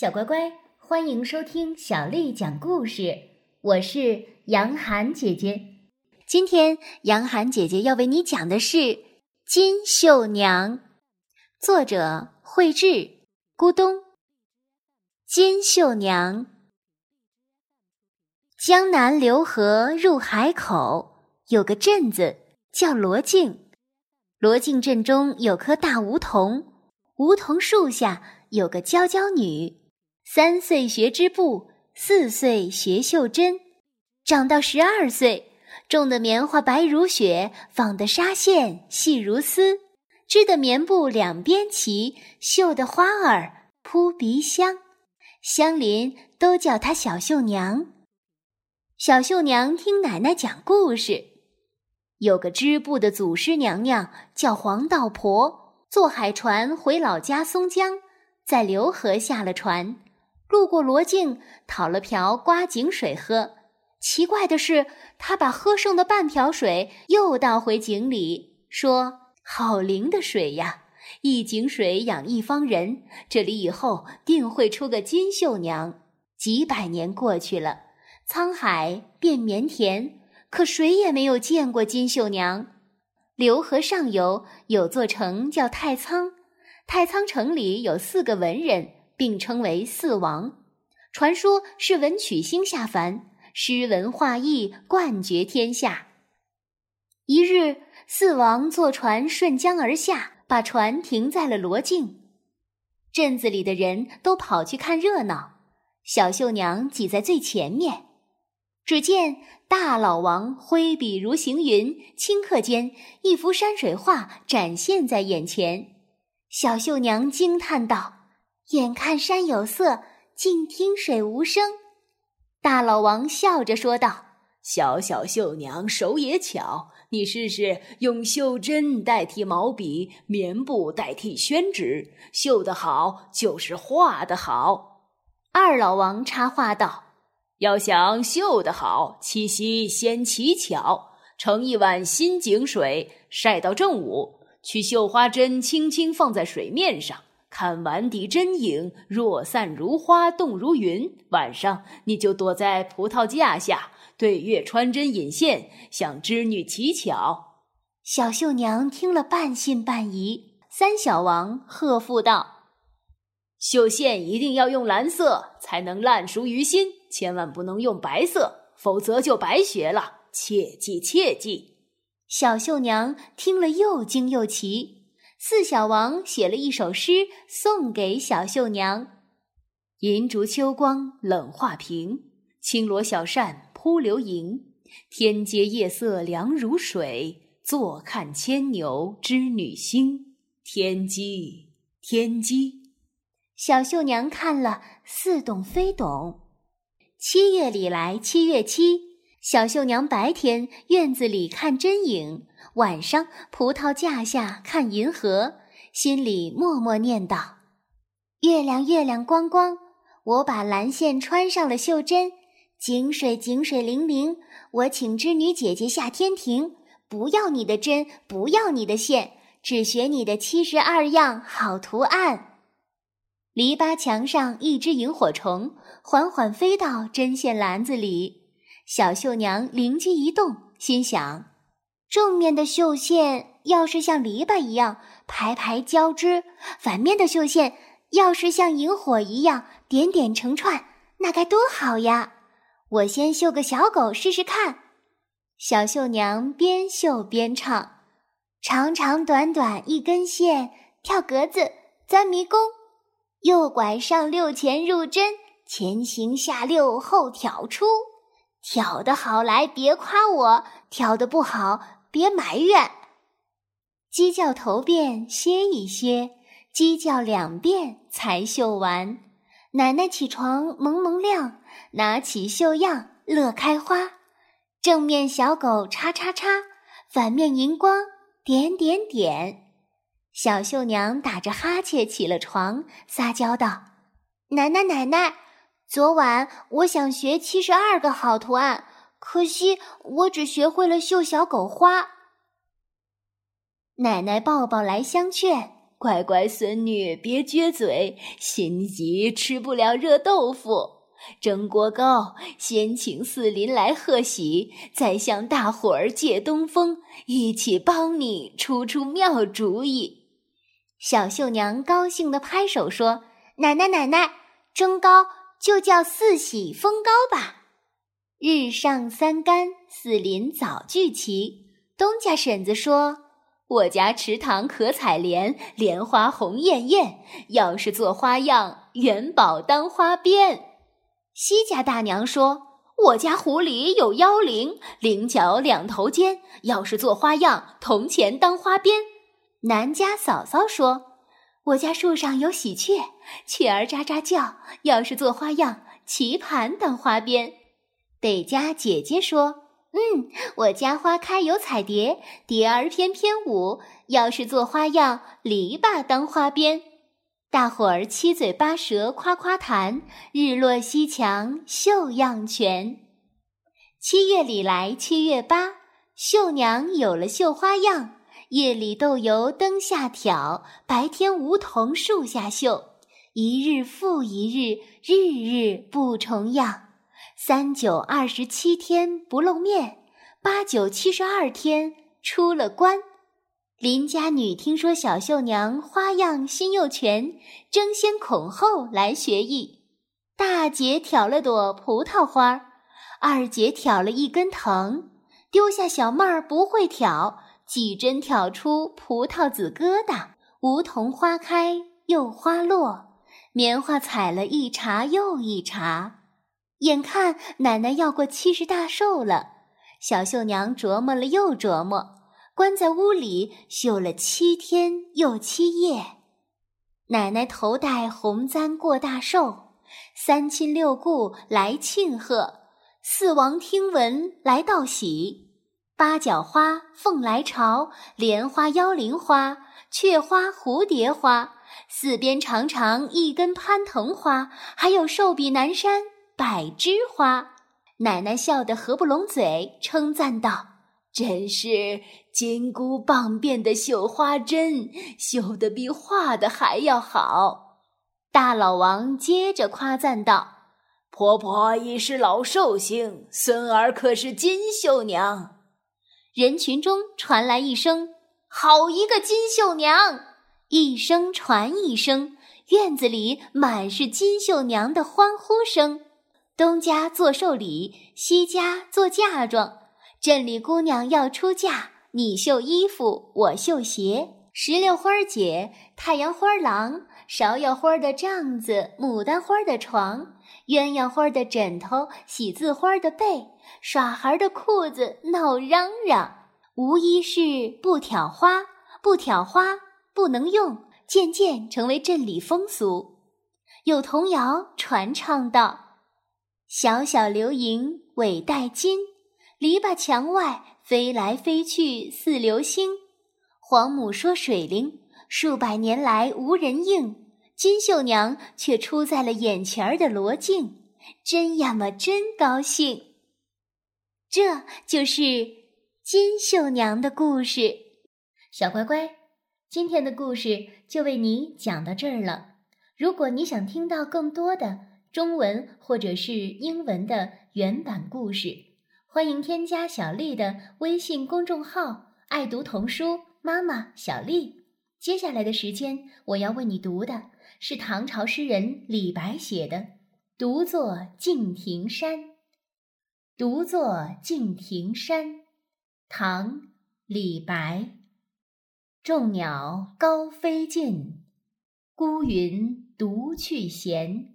小乖乖，欢迎收听小丽讲故事。我是杨涵姐姐。今天杨涵姐姐要为你讲的是《金绣娘》，作者惠智，咕咚。金绣娘，江南流河入海口，有个镇子叫罗镜。罗镜镇中有棵大梧桐，梧桐树下有个娇娇女。三岁学织布，四岁学绣针，长到十二岁，种的棉花白如雪，纺的纱线细如丝，织的棉布两边齐，绣的花儿扑鼻香。乡邻都叫她小绣娘。小绣娘听奶奶讲故事，有个织布的祖师娘娘叫黄道婆，坐海船回老家松江，在浏河下了船。路过罗镜，讨了瓢刮井水喝。奇怪的是，他把喝剩的半瓢水又倒回井里，说：“好灵的水呀！一井水养一方人，这里以后定会出个金绣娘。”几百年过去了，沧海变绵田，可谁也没有见过金绣娘。流河上游有座城叫太仓，太仓城里有四个文人。并称为四王，传说是文曲星下凡，诗文画艺冠绝天下。一日，四王坐船顺江而下，把船停在了罗镜。镇子里的人都跑去看热闹，小绣娘挤在最前面。只见大老王挥笔如行云，顷刻间一幅山水画展现在眼前。小绣娘惊叹道。眼看山有色，静听水无声。大老王笑着说道：“小小绣娘手也巧，你试试用绣针代替毛笔，棉布代替宣纸，绣得好就是画得好。”二老王插话道：“要想绣得好，七夕先乞巧，盛一碗新井水，晒到正午，取绣花针，轻轻放在水面上。”看碗底针影，若散如花，动如云。晚上你就躲在葡萄架下，对月穿针引线，向织女乞巧。小绣娘听了，半信半疑。三小王贺父道：“绣线一定要用蓝色，才能烂熟于心，千万不能用白色，否则就白学了。切记，切记。”小绣娘听了，又惊又奇。四小王写了一首诗送给小绣娘：“银烛秋光冷画屏，轻罗小扇扑流萤。天阶夜色凉如水，坐看牵牛织女星。天机，天机。”小绣娘看了似懂非懂。七月里来七月七，小绣娘白天院子里看针影。晚上，葡萄架下看银河，心里默默念道：“月亮月亮光光，我把蓝线穿上了绣针。井水井水灵灵，我请织女姐姐下天庭，不要你的针，不要你的线，只学你的七十二样好图案。”篱笆墙上一只萤火虫缓缓飞到针线篮子里，小绣娘灵机一动，心想。正面的绣线要是像篱笆一样排排交织，反面的绣线要是像萤火一样点点成串，那该多好呀！我先绣个小狗试试看。小绣娘边绣边唱：长长短短一根线，跳格子钻迷宫，右拐上六前入针，前行下六后挑出。挑的好来别夸我，挑的不好。别埋怨，鸡叫头遍歇一歇，鸡叫两遍才绣完。奶奶起床蒙蒙亮，拿起绣样乐开花。正面小狗叉叉叉，反面荧光点点点。小绣娘打着哈欠起了床，撒娇道：“奶奶奶奶，昨晚我想学七十二个好图案。”可惜我只学会了绣小狗花。奶奶抱抱来相劝，乖乖孙女别撅嘴，心急吃不了热豆腐。蒸锅糕，先请四邻来贺喜，再向大伙儿借东风，一起帮你出出妙主意。小绣娘高兴地拍手说：“奶奶，奶奶，蒸糕就叫四喜风糕吧。”日上三竿，四邻早聚齐。东家婶子说：“我家池塘可采莲，莲花红艳艳。要是做花样，元宝当花边。”西家大娘说：“我家湖里有妖灵，菱角两头尖。要是做花样，铜钱当花边。”南家嫂嫂说：“我家树上有喜鹊，雀儿喳喳叫。要是做花样，棋盘当花边。”北家姐姐说。嗯，我家花开有彩蝶，蝶儿翩翩舞。要是做花样，篱笆当花边。大伙儿七嘴八舌夸夸谈，日落西墙绣样全。七月里来七月八，绣娘有了绣花样。夜里豆油灯下挑，白天梧桐树下绣。一日复一日，日日不重样。三九二十七天不露面，八九七十二天出了关。邻家女听说小绣娘花样新又全，争先恐后来学艺。大姐挑了朵葡萄花，二姐挑了一根藤，丢下小妹儿不会挑，几针挑出葡萄籽疙瘩。梧桐花开又花落，棉花采了一茬又一茬。眼看奶奶要过七十大寿了，小绣娘琢磨了又琢磨，关在屋里绣了七天又七夜。奶奶头戴红簪过大寿，三亲六故来庆贺，四王听闻来道喜，八角花凤来朝，莲花妖灵花，雀花蝴蝶花，四边长长一根攀藤花，还有寿比南山。百枝花，奶奶笑得合不拢嘴，称赞道：“真是金箍棒变的绣花针，绣的比画的还要好。”大老王接着夸赞道：“婆婆已是老寿星，孙儿可是金绣娘。”人群中传来一声：“好一个金绣娘！”一声传一声，院子里满是金绣娘的欢呼声。东家做寿礼，西家做嫁妆。镇里姑娘要出嫁，你绣衣服，我绣鞋。石榴花姐、太阳花郎、芍药花的帐子、牡丹花的床、鸳鸯花的枕头、喜字花的被、耍孩的裤子闹嚷嚷，无一是不挑花，不挑花不能用，渐渐成为镇里风俗。有童谣传唱道。小小流萤尾带金，篱笆墙外飞来飞去似流星。黄母说水灵，数百年来无人应。金绣娘却出在了眼前儿的罗镜，真呀么真高兴。这就是金绣娘的故事。小乖乖，今天的故事就为你讲到这儿了。如果你想听到更多的，中文或者是英文的原版故事，欢迎添加小丽的微信公众号“爱读童书妈妈小丽”。接下来的时间，我要为你读的是唐朝诗人李白写的《独坐敬亭山》。《独坐敬亭山》，唐·李白。众鸟高飞尽，孤云独去闲。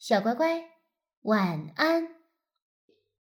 小乖乖，晚安。